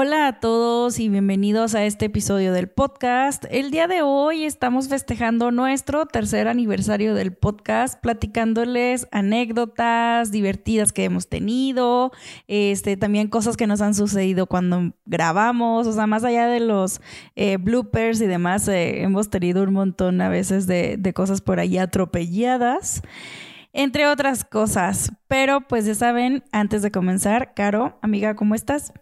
Hola a todos y bienvenidos a este episodio del podcast. El día de hoy estamos festejando nuestro tercer aniversario del podcast, platicándoles anécdotas divertidas que hemos tenido, este, también cosas que nos han sucedido cuando grabamos, o sea, más allá de los eh, bloopers y demás, eh, hemos tenido un montón a veces de, de cosas por ahí atropelladas entre otras cosas. Pero pues ya saben, antes de comenzar, Caro, amiga, ¿cómo estás?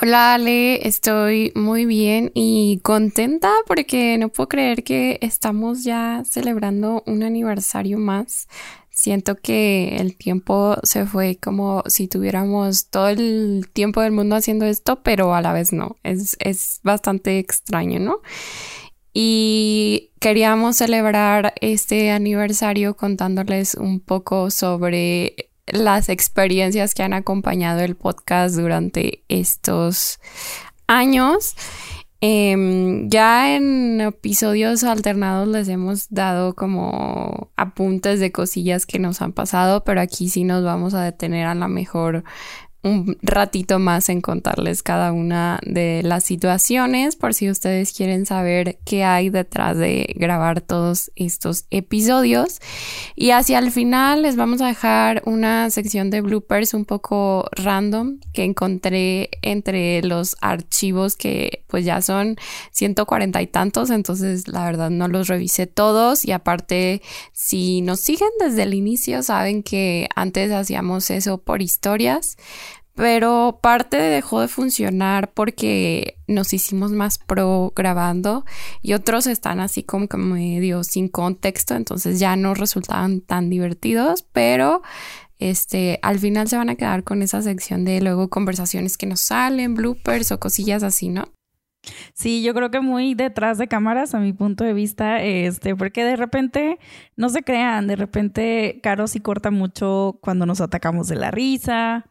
Hola Ale, estoy muy bien y contenta porque no puedo creer que estamos ya celebrando un aniversario más. Siento que el tiempo se fue como si tuviéramos todo el tiempo del mundo haciendo esto, pero a la vez no. Es, es bastante extraño, ¿no? Y queríamos celebrar este aniversario contándoles un poco sobre las experiencias que han acompañado el podcast durante estos años. Em, ya en episodios alternados les hemos dado como apuntes de cosillas que nos han pasado, pero aquí sí nos vamos a detener a la mejor un ratito más en contarles cada una de las situaciones por si ustedes quieren saber qué hay detrás de grabar todos estos episodios. Y hacia el final les vamos a dejar una sección de bloopers un poco random que encontré entre los archivos que pues ya son 140 y tantos, entonces la verdad no los revisé todos y aparte si nos siguen desde el inicio saben que antes hacíamos eso por historias pero parte dejó de funcionar porque nos hicimos más pro grabando y otros están así como que medio sin contexto, entonces ya no resultaban tan divertidos, pero este, al final se van a quedar con esa sección de luego conversaciones que nos salen, bloopers o cosillas así, ¿no? Sí, yo creo que muy detrás de cámaras, a mi punto de vista, este, porque de repente, no se crean, de repente Caro sí corta mucho cuando nos atacamos de la risa,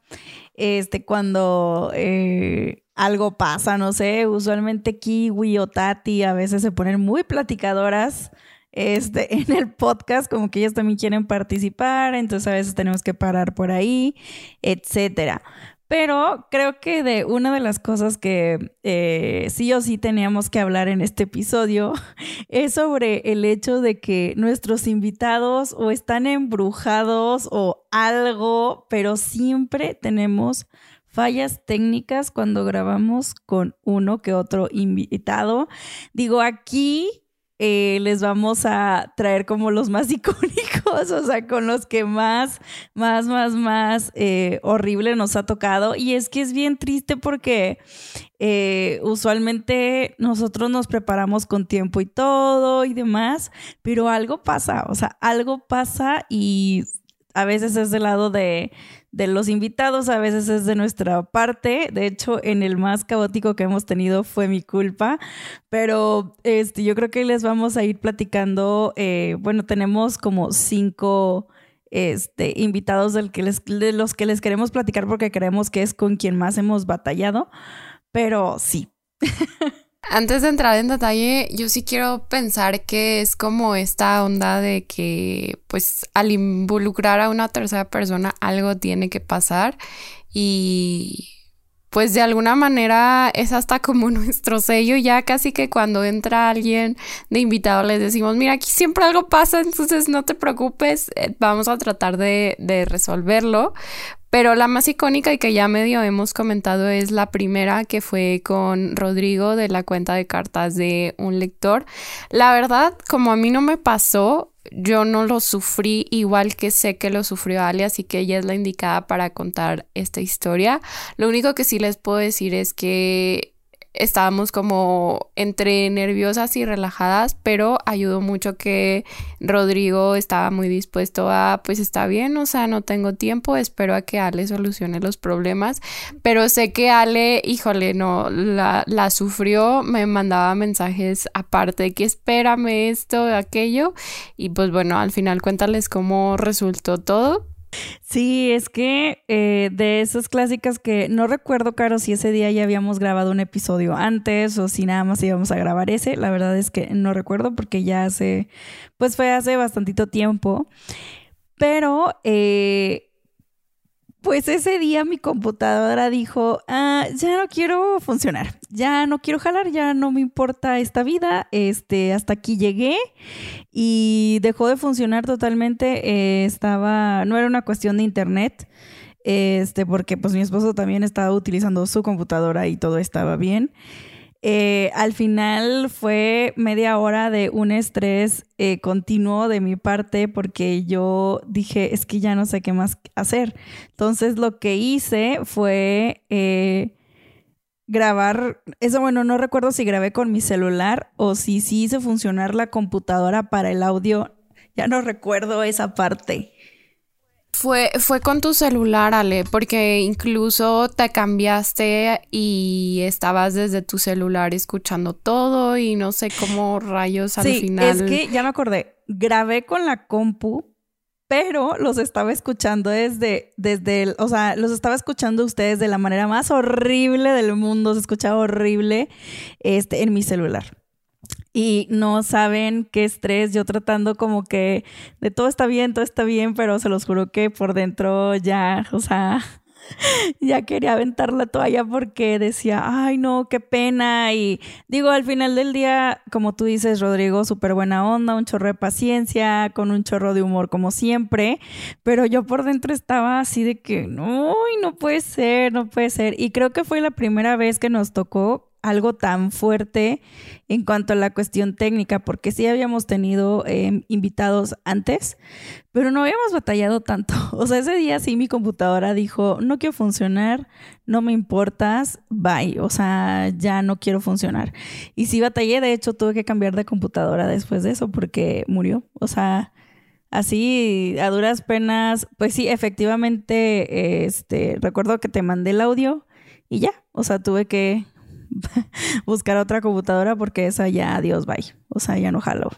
este, cuando eh, algo pasa, no sé, usualmente Kiwi o Tati a veces se ponen muy platicadoras este, en el podcast, como que ellas también quieren participar, entonces a veces tenemos que parar por ahí, etcétera. Pero creo que de una de las cosas que eh, sí o sí teníamos que hablar en este episodio es sobre el hecho de que nuestros invitados o están embrujados o algo, pero siempre tenemos fallas técnicas cuando grabamos con uno que otro invitado. Digo, aquí eh, les vamos a traer como los más icónicos, o sea, con los que más, más, más, más eh, horrible nos ha tocado. Y es que es bien triste porque eh, usualmente nosotros nos preparamos con tiempo y todo y demás, pero algo pasa, o sea, algo pasa y a veces es del lado de, de los invitados, a veces es de nuestra parte. De hecho, en el más caótico que hemos tenido fue mi culpa, pero este, yo creo que les vamos a ir platicando. Eh, bueno, tenemos como cinco este, invitados del que les, de los que les queremos platicar porque creemos que es con quien más hemos batallado, pero sí. Antes de entrar en detalle, yo sí quiero pensar que es como esta onda de que, pues, al involucrar a una tercera persona, algo tiene que pasar y pues de alguna manera es hasta como nuestro sello, ya casi que cuando entra alguien de invitado les decimos, mira, aquí siempre algo pasa, entonces no te preocupes, eh, vamos a tratar de, de resolverlo, pero la más icónica y que ya medio hemos comentado es la primera que fue con Rodrigo de la cuenta de cartas de un lector. La verdad, como a mí no me pasó, yo no lo sufrí igual que sé que lo sufrió Ali, así que ella es la indicada para contar esta historia. Lo único que sí les puedo decir es que estábamos como entre nerviosas y relajadas, pero ayudó mucho que Rodrigo estaba muy dispuesto a, pues está bien, o sea, no tengo tiempo, espero a que Ale solucione los problemas, pero sé que Ale, híjole, no, la, la sufrió, me mandaba mensajes aparte de que espérame esto, aquello, y pues bueno, al final cuéntales cómo resultó todo Sí, es que eh, de esas clásicas que no recuerdo, Caro, si ese día ya habíamos grabado un episodio antes o si nada más íbamos a grabar ese. La verdad es que no recuerdo porque ya hace, pues fue hace bastantito tiempo. Pero eh, pues ese día mi computadora dijo, ah, ya no quiero funcionar, ya no quiero jalar, ya no me importa esta vida, este, hasta aquí llegué y dejó de funcionar totalmente. Eh, estaba, no era una cuestión de internet, este, porque pues mi esposo también estaba utilizando su computadora y todo estaba bien. Eh, al final fue media hora de un estrés eh, continuo de mi parte porque yo dije, es que ya no sé qué más hacer. Entonces lo que hice fue eh, grabar, eso bueno, no recuerdo si grabé con mi celular o si sí hice funcionar la computadora para el audio. Ya no recuerdo esa parte. Fue, fue con tu celular, Ale, porque incluso te cambiaste y estabas desde tu celular escuchando todo y no sé cómo rayos al sí, Es que ya me acordé, grabé con la compu, pero los estaba escuchando desde, desde el, o sea, los estaba escuchando ustedes de la manera más horrible del mundo, se escuchaba horrible este, en mi celular y no saben qué estrés, yo tratando como que de todo está bien, todo está bien, pero se los juro que por dentro ya, o sea, ya quería aventar la toalla porque decía, ay no, qué pena. Y digo, al final del día, como tú dices, Rodrigo, súper buena onda, un chorro de paciencia, con un chorro de humor como siempre, pero yo por dentro estaba así de que, no, no puede ser, no puede ser. Y creo que fue la primera vez que nos tocó algo tan fuerte en cuanto a la cuestión técnica, porque sí habíamos tenido em, invitados antes, pero no habíamos batallado tanto. O sea, ese día sí mi computadora dijo, no quiero funcionar, no me importas, bye. O sea, ya no quiero funcionar. Y sí batallé, de hecho tuve que cambiar de computadora después de eso porque murió. O sea, así a duras penas, pues sí, efectivamente, este, recuerdo que te mandé el audio y ya, o sea, tuve que buscar otra computadora porque esa ya, adiós, bye. O sea, ya no jalo.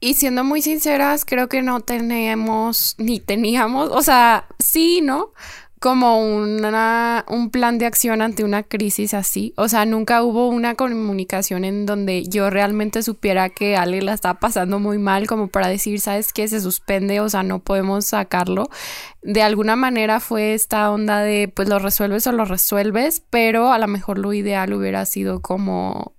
Y siendo muy sinceras, creo que no tenemos ni teníamos, o sea, sí, ¿no? Como una, un plan de acción ante una crisis así. O sea, nunca hubo una comunicación en donde yo realmente supiera que Ale la está pasando muy mal como para decir, ¿sabes qué? Se suspende, o sea, no podemos sacarlo. De alguna manera fue esta onda de, pues lo resuelves o lo resuelves, pero a lo mejor lo ideal hubiera sido como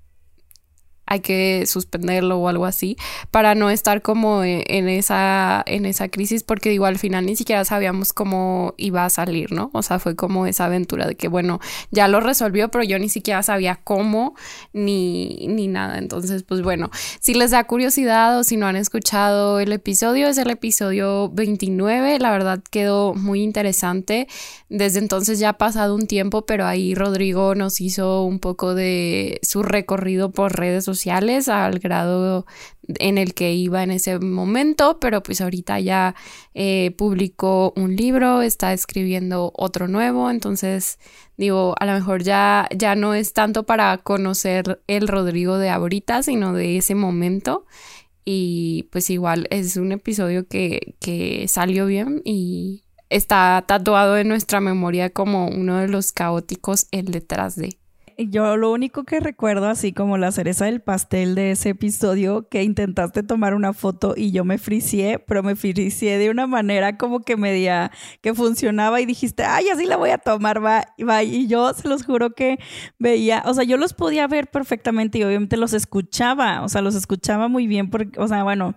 hay que suspenderlo o algo así para no estar como e, en esa en esa crisis porque digo al final ni siquiera sabíamos cómo iba a salir, ¿no? O sea, fue como esa aventura de que bueno, ya lo resolvió, pero yo ni siquiera sabía cómo ni ni nada. Entonces, pues bueno, si les da curiosidad o si no han escuchado el episodio, es el episodio 29, la verdad quedó muy interesante. Desde entonces ya ha pasado un tiempo, pero ahí Rodrigo nos hizo un poco de su recorrido por redes sociales al grado en el que iba en ese momento, pero pues ahorita ya eh, publicó un libro, está escribiendo otro nuevo, entonces digo, a lo mejor ya, ya no es tanto para conocer el Rodrigo de ahorita, sino de ese momento. Y pues igual es un episodio que, que salió bien y está tatuado en nuestra memoria como uno de los caóticos el detrás de yo lo único que recuerdo, así como la cereza del pastel de ese episodio, que intentaste tomar una foto y yo me fricié, pero me fricié de una manera como que media que funcionaba y dijiste, ay, así la voy a tomar, va, va. Y yo se los juro que veía, o sea, yo los podía ver perfectamente y obviamente los escuchaba, o sea, los escuchaba muy bien, porque, o sea, bueno,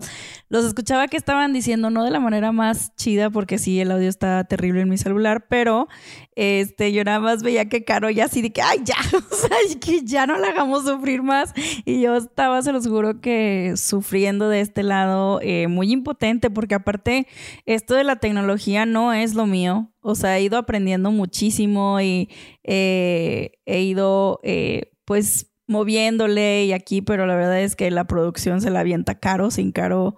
los escuchaba que estaban diciendo, no de la manera más chida, porque sí, el audio está terrible en mi celular, pero este, yo nada más veía que Caro ya así de que, ay, ya, sea, que ya no la hagamos sufrir más. Y yo estaba, se los juro que sufriendo de este lado eh, muy impotente, porque aparte, esto de la tecnología no es lo mío. O sea, he ido aprendiendo muchísimo y eh, he ido, eh, pues, moviéndole y aquí, pero la verdad es que la producción se la avienta caro, sin caro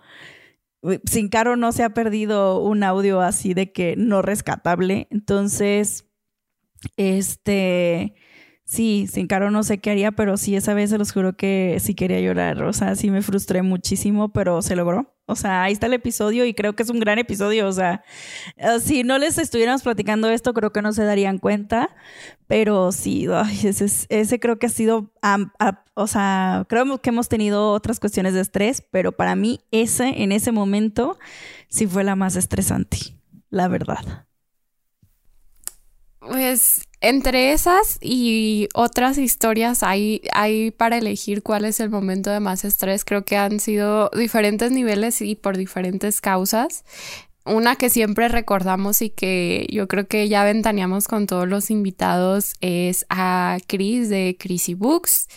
sin Caro no se ha perdido un audio así de que no rescatable. Entonces, este, sí, sin Caro no sé qué haría, pero sí, esa vez se los juro que sí quería llorar. O sea, sí me frustré muchísimo, pero se logró. O sea, ahí está el episodio y creo que es un gran episodio. O sea, eh, si no les estuviéramos platicando esto, creo que no se darían cuenta. Pero sí, ese, ese, creo que ha sido, o sea, creo que hemos tenido otras cuestiones de estrés, pero para mí ese, en ese momento, sí fue la más estresante, la verdad. Pues entre esas y otras historias hay, hay para elegir cuál es el momento de más estrés. Creo que han sido diferentes niveles y por diferentes causas. Una que siempre recordamos y que yo creo que ya ventaneamos con todos los invitados es a Chris de Chrissy Books.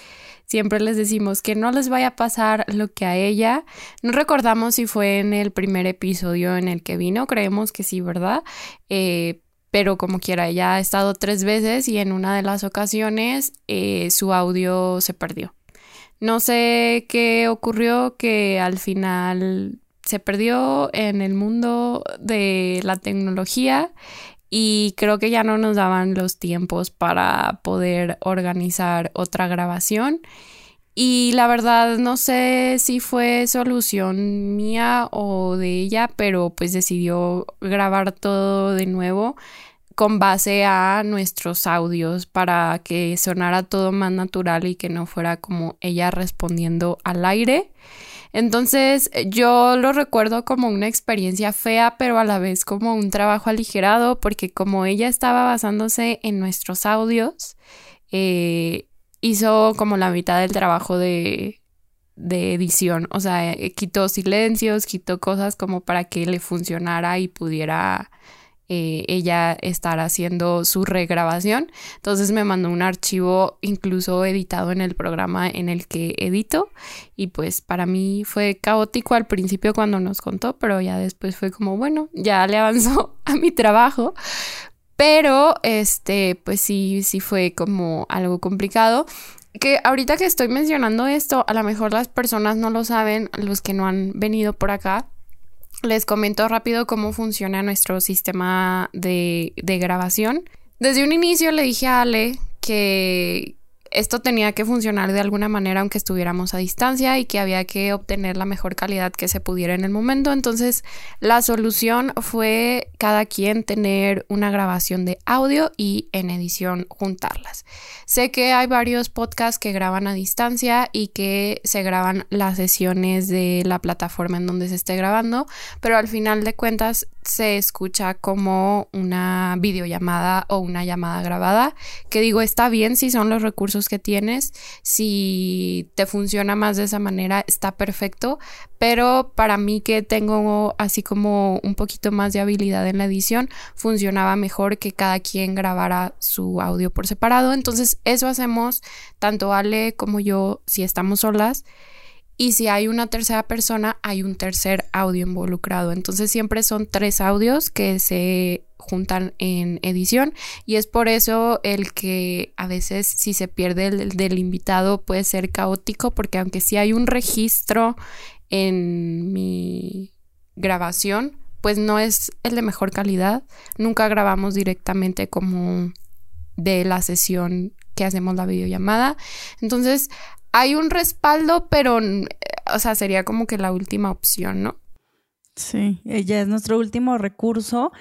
Siempre les decimos que no les vaya a pasar lo que a ella. No recordamos si fue en el primer episodio en el que vino, creemos que sí, ¿verdad? Eh, pero como quiera, ella ha estado tres veces y en una de las ocasiones eh, su audio se perdió. No sé qué ocurrió que al final se perdió en el mundo de la tecnología y creo que ya no nos daban los tiempos para poder organizar otra grabación. Y la verdad no sé si fue solución mía o de ella, pero pues decidió grabar todo de nuevo con base a nuestros audios para que sonara todo más natural y que no fuera como ella respondiendo al aire. Entonces yo lo recuerdo como una experiencia fea, pero a la vez como un trabajo aligerado, porque como ella estaba basándose en nuestros audios, eh, hizo como la mitad del trabajo de, de edición. O sea, eh, quitó silencios, quitó cosas como para que le funcionara y pudiera eh, ella estar haciendo su regrabación. Entonces me mandó un archivo incluso editado en el programa en el que edito. Y pues para mí fue caótico al principio cuando nos contó, pero ya después fue como, bueno, ya le avanzó a mi trabajo. Pero, este, pues sí, sí fue como algo complicado. Que ahorita que estoy mencionando esto, a lo mejor las personas no lo saben, los que no han venido por acá. Les comento rápido cómo funciona nuestro sistema de, de grabación. Desde un inicio le dije a Ale que, esto tenía que funcionar de alguna manera aunque estuviéramos a distancia y que había que obtener la mejor calidad que se pudiera en el momento. Entonces la solución fue cada quien tener una grabación de audio y en edición juntarlas. Sé que hay varios podcasts que graban a distancia y que se graban las sesiones de la plataforma en donde se esté grabando, pero al final de cuentas se escucha como una videollamada o una llamada grabada, que digo, está bien si son los recursos que tienes, si te funciona más de esa manera, está perfecto, pero para mí que tengo así como un poquito más de habilidad en la edición, funcionaba mejor que cada quien grabara su audio por separado, entonces eso hacemos tanto Ale como yo si estamos solas y si hay una tercera persona, hay un tercer audio involucrado. Entonces siempre son tres audios que se juntan en edición y es por eso el que a veces si se pierde el del invitado puede ser caótico porque aunque sí hay un registro en mi grabación, pues no es el de mejor calidad. Nunca grabamos directamente como de la sesión que hacemos la videollamada. Entonces, hay un respaldo, pero, o sea, sería como que la última opción, ¿no? Sí, ella es nuestro último recurso.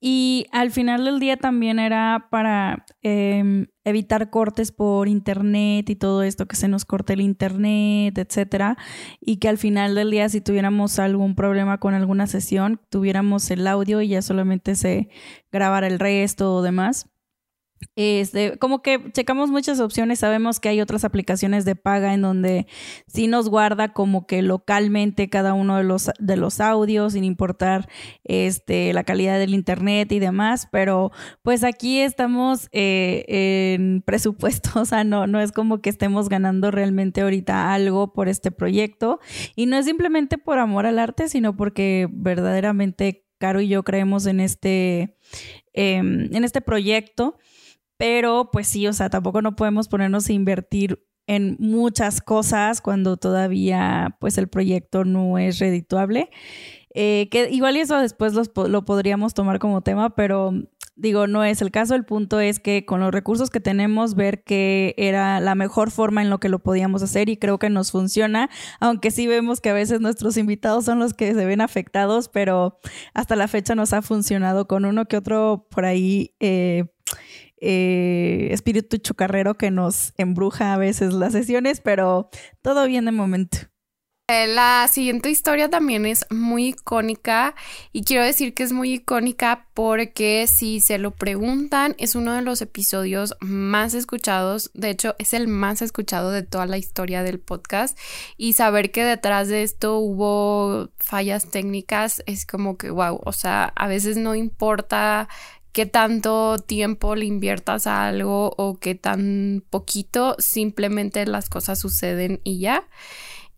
Y al final del día también era para em, evitar cortes por internet y todo esto, que se nos corte el internet, etcétera. Y que al final del día, si tuviéramos algún problema con alguna sesión, tuviéramos el audio y ya solamente se grabara el resto o demás. Este, como que checamos muchas opciones, sabemos que hay otras aplicaciones de paga en donde sí nos guarda como que localmente cada uno de los, de los audios, sin importar este, la calidad del internet y demás, pero pues aquí estamos eh, en presupuesto, o sea, no, no es como que estemos ganando realmente ahorita algo por este proyecto. Y no es simplemente por amor al arte, sino porque verdaderamente Caro y yo creemos en este, em, en este proyecto pero pues sí, o sea, tampoco no podemos ponernos a invertir en muchas cosas cuando todavía pues el proyecto no es redituable. Eh, que igual y eso después lo podríamos tomar como tema, pero Digo, no es el caso, el punto es que con los recursos que tenemos, ver que era la mejor forma en lo que lo podíamos hacer y creo que nos funciona, aunque sí vemos que a veces nuestros invitados son los que se ven afectados, pero hasta la fecha nos ha funcionado con uno que otro por ahí. Eh, eh, espíritu chocarrero que nos embruja a veces las sesiones, pero todo bien de momento. Eh, la siguiente historia también es muy icónica y quiero decir que es muy icónica porque si se lo preguntan es uno de los episodios más escuchados, de hecho es el más escuchado de toda la historia del podcast y saber que detrás de esto hubo fallas técnicas es como que wow, o sea, a veces no importa qué tanto tiempo le inviertas a algo o qué tan poquito, simplemente las cosas suceden y ya.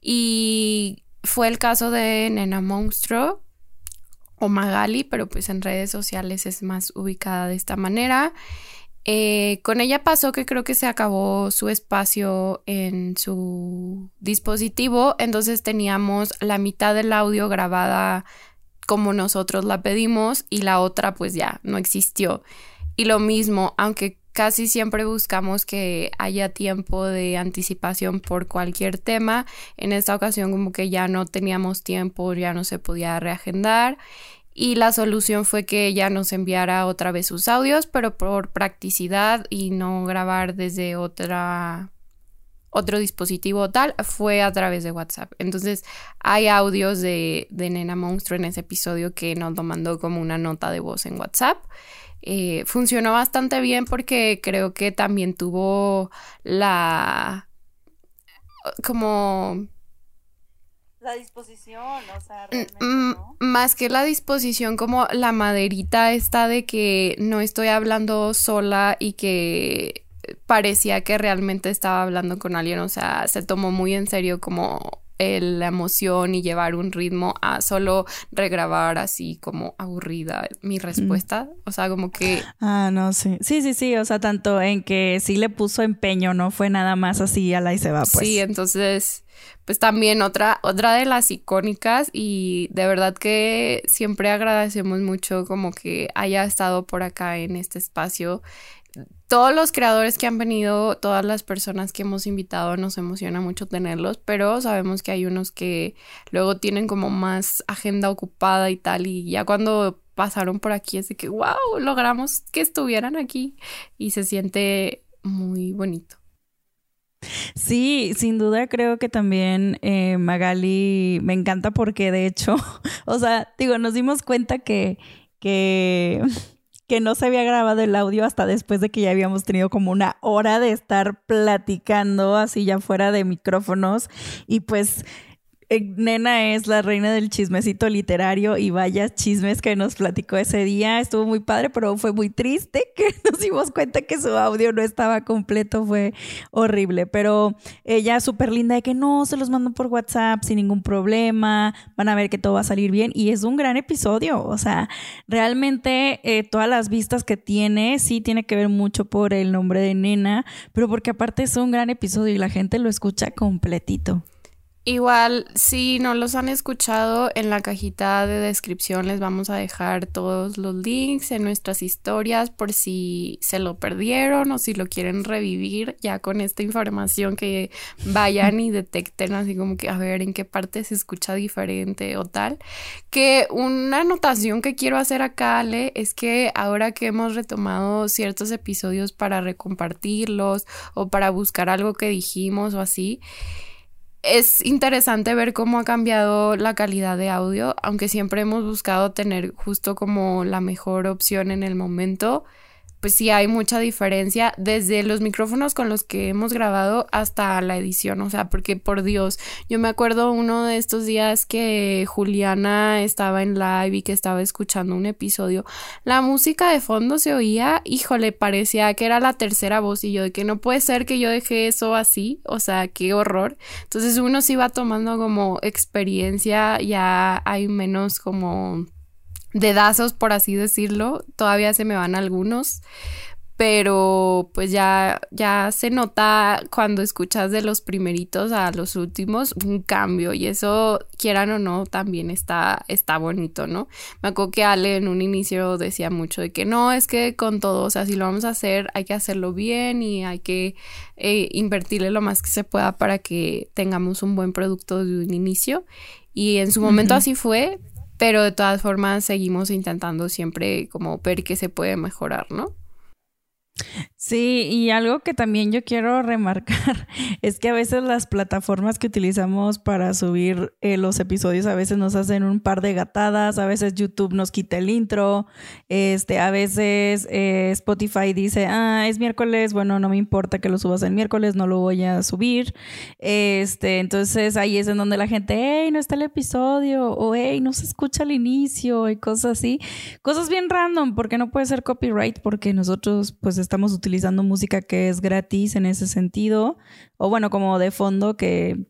Y fue el caso de Nena Monstruo o Magali, pero pues en redes sociales es más ubicada de esta manera. Eh, con ella pasó que creo que se acabó su espacio en su dispositivo, entonces teníamos la mitad del audio grabada como nosotros la pedimos y la otra pues ya no existió. Y lo mismo, aunque casi siempre buscamos que haya tiempo de anticipación por cualquier tema. En esta ocasión como que ya no teníamos tiempo, ya no se podía reagendar y la solución fue que ella nos enviara otra vez sus audios, pero por practicidad y no grabar desde otra otro dispositivo tal fue a través de WhatsApp. Entonces hay audios de, de Nena Monstruo en ese episodio que nos lo mandó como una nota de voz en WhatsApp. Eh, funcionó bastante bien porque creo que también tuvo la como la disposición, o sea, más que la disposición, como la maderita esta de que no estoy hablando sola y que parecía que realmente estaba hablando con alguien, o sea, se tomó muy en serio como la emoción y llevar un ritmo a solo regrabar así como aburrida mi respuesta. O sea, como que... Ah, no, sí. Sí, sí, sí. O sea, tanto en que sí le puso empeño, no fue nada más así a la y se va, pues. Sí, entonces, pues también otra, otra de las icónicas y de verdad que siempre agradecemos mucho como que haya estado por acá en este espacio todos los creadores que han venido, todas las personas que hemos invitado, nos emociona mucho tenerlos, pero sabemos que hay unos que luego tienen como más agenda ocupada y tal, y ya cuando pasaron por aquí es de que, wow, logramos que estuvieran aquí y se siente muy bonito. Sí, sin duda creo que también eh, Magali me encanta porque de hecho, o sea, digo, nos dimos cuenta que, que que no se había grabado el audio hasta después de que ya habíamos tenido como una hora de estar platicando así ya fuera de micrófonos. Y pues Nena es la reina del chismecito literario y vaya chismes que nos platicó ese día. Estuvo muy padre, pero fue muy triste que nos dimos cuenta que su audio no estaba completo. Fue horrible, pero ella súper linda de que no, se los mando por WhatsApp sin ningún problema. Van a ver que todo va a salir bien y es un gran episodio. O sea, realmente eh, todas las vistas que tiene, sí tiene que ver mucho por el nombre de Nena, pero porque aparte es un gran episodio y la gente lo escucha completito. Igual, si no los han escuchado, en la cajita de descripción les vamos a dejar todos los links en nuestras historias por si se lo perdieron o si lo quieren revivir ya con esta información que vayan y detecten así como que a ver en qué parte se escucha diferente o tal. Que una anotación que quiero hacer acá, Ale, es que ahora que hemos retomado ciertos episodios para recompartirlos o para buscar algo que dijimos o así, es interesante ver cómo ha cambiado la calidad de audio, aunque siempre hemos buscado tener justo como la mejor opción en el momento pues sí hay mucha diferencia desde los micrófonos con los que hemos grabado hasta la edición, o sea, porque por Dios, yo me acuerdo uno de estos días que Juliana estaba en live y que estaba escuchando un episodio, la música de fondo se oía, híjole, parecía que era la tercera voz y yo de que no puede ser que yo dejé eso así, o sea, qué horror. Entonces uno sí va tomando como experiencia, ya hay menos como dedazos, por así decirlo. Todavía se me van algunos. pero pues ya, ya se nota cuando escuchas de los primeritos a los últimos un cambio y eso, quieran o no, también está, está bonito, ¿no? Me acuerdo que Ale en un inicio decía mucho de que no, es que con todo, o sea, si lo vamos a hacer, hay que hacerlo bien y hay que eh, invertirle lo más que se pueda para que tengamos un buen producto de un inicio. Y en su momento así fue, pero de todas formas seguimos intentando siempre como ver que se puede mejorar, ¿no? Sí, y algo que también yo quiero remarcar es que a veces las plataformas que utilizamos para subir eh, los episodios a veces nos hacen un par de gatadas, a veces YouTube nos quita el intro, este, a veces eh, Spotify dice, ah, es miércoles, bueno, no me importa que lo subas el miércoles, no lo voy a subir. Este, entonces ahí es en donde la gente, hey, no está el episodio, o hey, no se escucha al inicio, y cosas así. Cosas bien random, porque no puede ser copyright, porque nosotros pues estamos utilizando música que es gratis en ese sentido, o bueno, como de fondo que,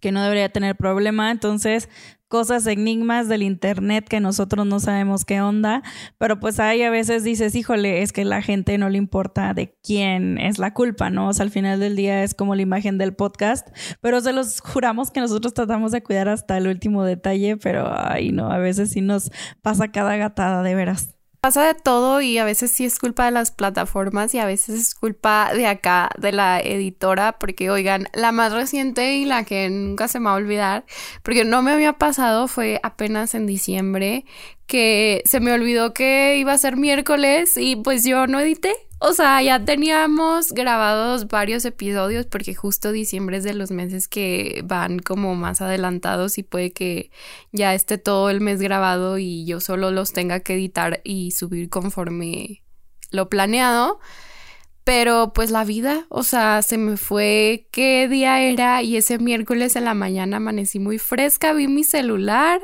que no debería tener problema. Entonces, cosas, enigmas del Internet que nosotros no sabemos qué onda, pero pues ahí a veces dices, híjole, es que la gente no le importa de quién es la culpa, ¿no? O sea, al final del día es como la imagen del podcast, pero se los juramos que nosotros tratamos de cuidar hasta el último detalle, pero ay, no, a veces sí nos pasa cada gatada de veras pasa de todo y a veces sí es culpa de las plataformas y a veces es culpa de acá, de la editora, porque oigan, la más reciente y la que nunca se me va a olvidar, porque no me había pasado, fue apenas en diciembre, que se me olvidó que iba a ser miércoles y pues yo no edité. O sea, ya teníamos grabados varios episodios porque justo diciembre es de los meses que van como más adelantados y puede que ya esté todo el mes grabado y yo solo los tenga que editar y subir conforme lo planeado. Pero pues la vida, o sea, se me fue qué día era y ese miércoles en la mañana amanecí muy fresca, vi mi celular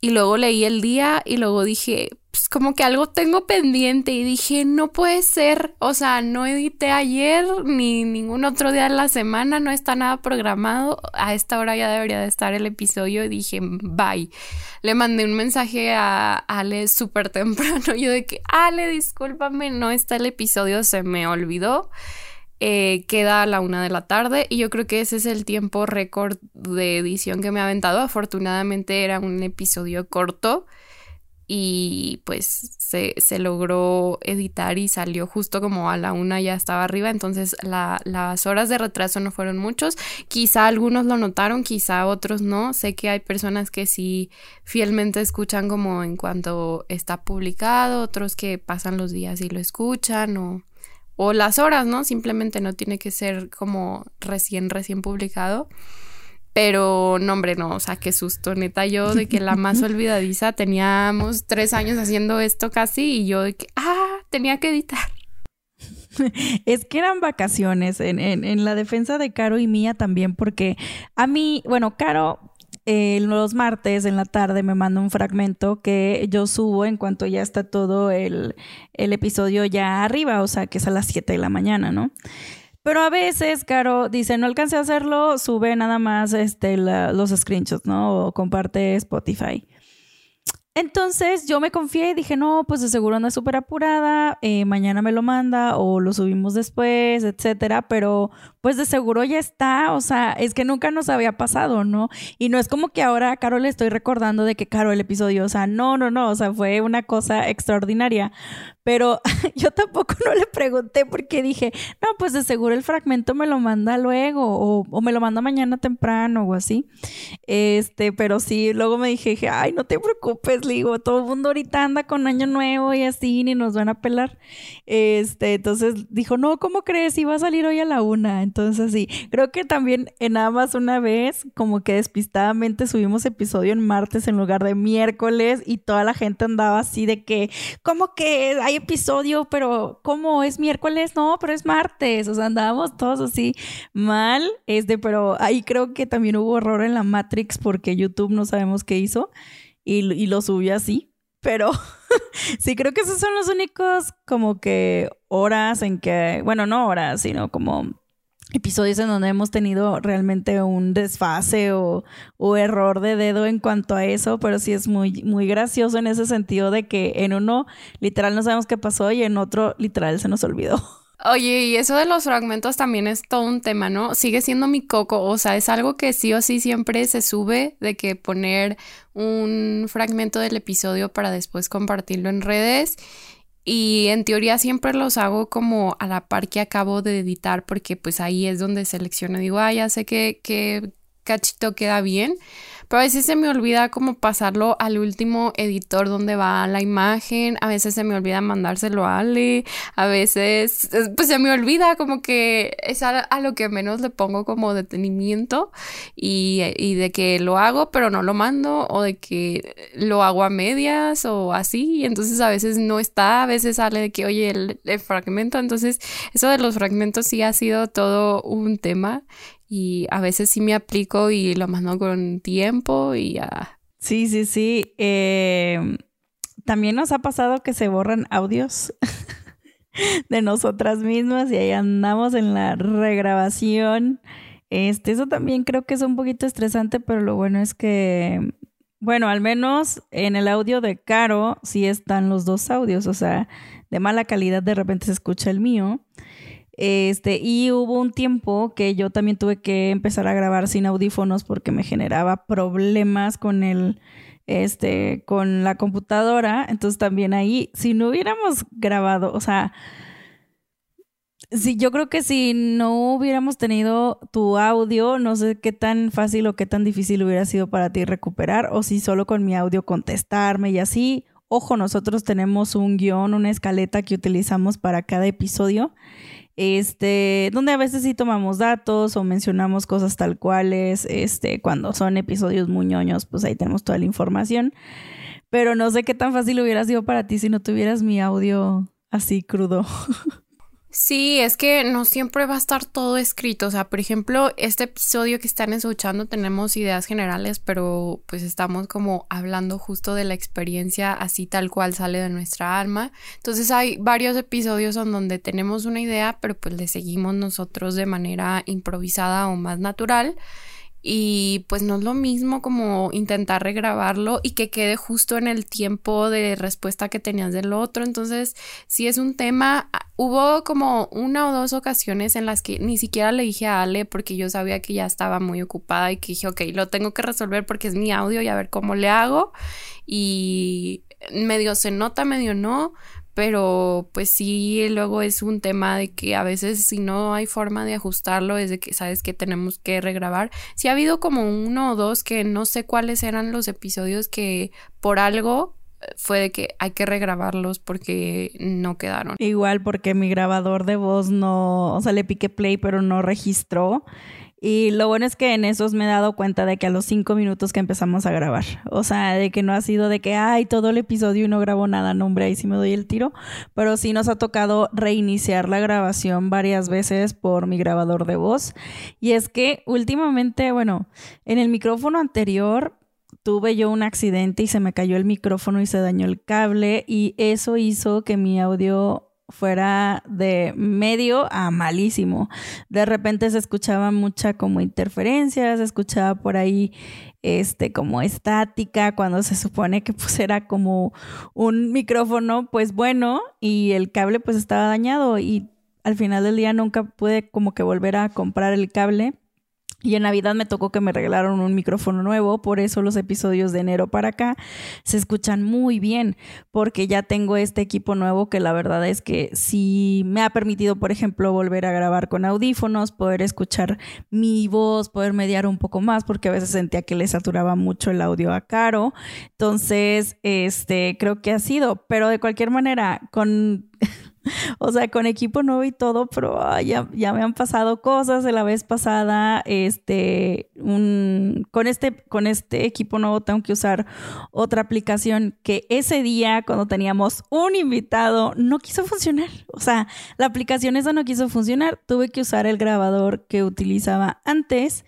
y luego leí el día y luego dije, pues como que algo tengo pendiente y dije, no puede ser, o sea, no edité ayer ni ningún otro día de la semana, no está nada programado, a esta hora ya debería de estar el episodio y dije, bye. Le mandé un mensaje a Ale súper temprano, yo de que, Ale, discúlpame, no está el episodio, se me olvidó. Eh, queda a la una de la tarde y yo creo que ese es el tiempo récord de edición que me ha aventado. Afortunadamente era un episodio corto y pues se, logró editar y salió justo como a la una ya estaba arriba, entonces las horas de retraso no fueron muchos, quizá algunos lo notaron, quizá otros no, sé que hay personas que sí fielmente escuchan como en cuanto está publicado, otros que pasan los días y lo escuchan o o las horas, ¿no? Simplemente no tiene que ser como recién, recién publicado. Pero no, hombre, no, o sea, qué susto, neta, yo de que la más olvidadiza teníamos tres años haciendo esto casi y yo de que, ah, tenía que editar. Es que eran vacaciones en, en, en la defensa de Caro y mía también, porque a mí, bueno, Caro los martes en la tarde me manda un fragmento que yo subo en cuanto ya está todo el, episodio ya arriba, o sea, que es a las 7 de la mañana, ¿no? Pero a veces, Caro dice, no alcancé a hacerlo, sube nada más este, los screenshots, ¿no? O comparte Spotify. Entonces yo me confié y dije, no, pues de seguro anda súper apurada, eh, mañana me lo manda o lo subimos después, etcétera, pero pues de seguro ya está, o sea, es que nunca nos había pasado, ¿no? Y no es como que ahora Caro le estoy recordando de que Caro el episodio, o sea, no, no, no, o sea, fue una cosa extraordinaria, pero yo tampoco no le pregunté porque dije, no, pues de seguro el fragmento me lo manda luego o, o me lo manda mañana temprano o así, este, pero sí, luego me dije, ay, no te preocupes, le digo, todo el mundo ahorita anda con año nuevo y así, ni nos van a pelar, este, entonces dijo, no, ¿cómo crees? Iba a salir hoy a la una, entonces sí, creo que también en más una vez, como que despistadamente subimos episodio en martes en lugar de miércoles y toda la gente andaba así de que, ¿cómo que hay episodio? Pero ¿cómo es miércoles? No, pero es martes. O sea, andábamos todos así mal. Este, pero ahí creo que también hubo error en la Matrix porque YouTube no sabemos qué hizo y, y lo subió así. Pero sí, creo que esos son los únicos como que horas en que, bueno, no horas, sino como episodios en donde hemos tenido realmente un desfase o, error de dedo en cuanto a eso, pero sí es muy, muy gracioso en ese sentido de que en uno literal no sabemos qué pasó y en otro literal se nos olvidó. Oye, y eso de los fragmentos también es todo un tema, ¿no? Sigue siendo mi coco, o sea, es algo que sí o sí siempre se sube de que poner un fragmento del episodio para después compartirlo en redes. Y en teoría siempre los hago como a la par que acabo de editar porque pues ahí es donde selecciono, digo, ah, ya sé que, que cachito queda bien pero a veces se me olvida como pasarlo al último editor donde va la imagen, a veces se me olvida mandárselo a Ale, a veces pues se me olvida como que es a, lo que menos le pongo como detenimiento y, y, de que lo hago pero no lo mando o de que lo hago a medias o así, y entonces a veces no está, a veces sale de que oye el, el fragmento, entonces eso de los fragmentos sí ha sido todo un tema y a veces sí me aplico y lo mando con tiempo y ya. Sí, sí, sí. Em, también nos ha pasado que se borran audios de nosotras mismas y ahí andamos en la regrabación. Este, eso también creo que es un poquito estresante, pero lo bueno es que, bueno, al menos en el audio de Caro sí están los dos audios, o sea, de mala calidad de repente se escucha el mío. Este, y hubo un tiempo que yo también tuve que empezar a grabar sin audífonos porque me generaba problemas con el, este, con la computadora. Entonces también ahí, si no hubiéramos grabado, o sea, sí, yo creo que si no hubiéramos tenido tu audio, no sé qué tan fácil o qué tan difícil hubiera sido para ti recuperar, o si solo con mi audio contestarme y así. Ojo, nosotros tenemos un guion, una escaleta que utilizamos para cada episodio este, donde a veces sí tomamos datos o mencionamos cosas tal cuales, este, cuando son episodios muy ñoños, pues ahí tenemos toda la información. Pero no sé qué tan fácil hubiera sido para ti si no tuvieras mi audio así crudo. Sí, es que no siempre va a estar todo escrito. O sea, por ejemplo, este episodio que están escuchando tenemos ideas generales, pero pues estamos como hablando justo de la experiencia así tal cual sale de nuestra alma. Entonces hay varios episodios en donde tenemos una idea, pero pues le seguimos nosotros de manera improvisada o más natural y pues no es lo mismo como intentar regrabarlo y que quede justo en el tiempo de respuesta que tenías del otro. Entonces, si es un tema, ah, hubo como una o dos ocasiones en las que ni siquiera le dije a Ale porque yo sabía que ya estaba muy ocupada y que dije, ok, lo tengo que resolver porque es mi audio y a ver cómo le hago. Y medio se nota, medio no, pero pues sí, luego es un tema de que a veces si no hay forma de ajustarlo es de que sabes que tenemos que regrabar. Sí ha habido como uno o dos que no sé cuáles eran los episodios que por algo fue de que hay que regrabarlos porque no quedaron. Igual porque mi grabador de voz no, o sea, le piqué play pero no registró y lo bueno es que en esos me he dado cuenta de que a los cinco minutos que empezamos a grabar, o sea, de que no ha sido de que, ay, todo el episodio y no grabo nada, no, hombre, ahí sí me doy el tiro, pero sí nos ha tocado reiniciar la grabación varias veces por mi grabador de voz. Y es que últimamente, bueno, en el micrófono anterior tuve yo un accidente y se me cayó el micrófono y se dañó el cable y eso hizo que mi audio fuera de medio a malísimo. De repente se escuchaba mucha como interferencia, se escuchaba por ahí este como estática cuando se supone que pues era como un micrófono pues bueno y el cable pues estaba dañado y al final del día nunca pude como que volver a comprar el cable y en Navidad me tocó que me regalaron un micrófono nuevo, por eso los episodios de enero para acá se escuchan muy bien, porque ya tengo este equipo nuevo que la verdad es que sí me ha permitido, por ejemplo, volver a grabar con audífonos, poder escuchar mi voz, poder mediar un poco más, porque a veces sentía que le saturaba mucho el audio a Caro. Entonces, este, creo que ha sido, pero de cualquier manera, con o sea, con equipo nuevo y todo, pero ya, ya, me han pasado cosas de la vez pasada. Este, un, con, este, con este equipo nuevo tengo que usar otra aplicación que ese día, cuando teníamos un invitado, no quiso funcionar. O sea, la aplicación esa no quiso funcionar. Tuve que usar el grabador que utilizaba antes.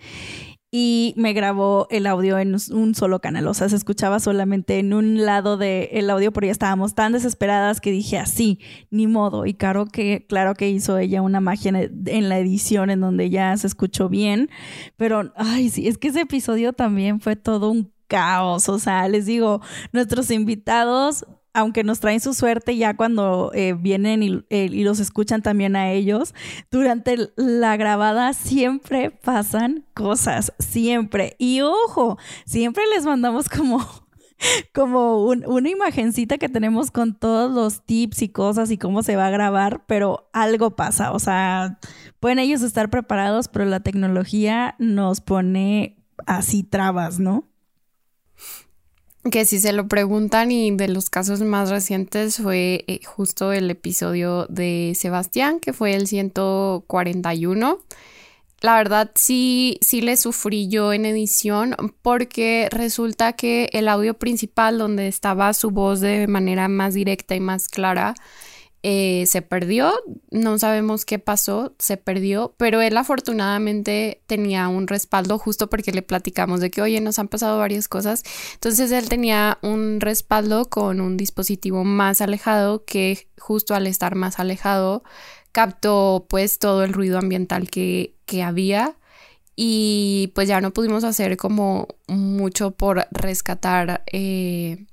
Y me grabó el audio en un solo canal, o sea, se escuchaba solamente en un lado del audio, pero ya estábamos tan desesperadas que dije así, ni modo. Y claro que, claro que hizo ella una magia en la edición en donde ya se escuchó bien, pero, ay, sí, es que ese episodio también fue todo un caos, o sea, les digo, nuestros invitados aunque nos traen su suerte ya cuando eh, vienen eh, y, los escuchan también a ellos, durante la grabada siempre pasan cosas, siempre. Y ojo, siempre les mandamos como como una imagencita que tenemos con todos los tips y cosas y cómo se va a grabar, pero algo pasa, o sea, pueden ellos estar preparados, pero la tecnología nos pone así trabas, ¿no? Que si se lo preguntan y de los casos más recientes fue eh, justo el episodio de Sebastián, que fue el 141. La verdad sí, sí le sufrí yo en edición porque resulta que el audio principal donde estaba su voz de manera más directa y más clara eh, se perdió, no sabemos qué pasó, se perdió, pero él afortunadamente tenía un respaldo justo porque le platicamos de que, oye, nos han pasado varias cosas, entonces él tenía un respaldo con un dispositivo más alejado que justo al estar más alejado captó pues todo el ruido ambiental que, que había. Y pues ya no pudimos hacer como mucho por rescatar eh,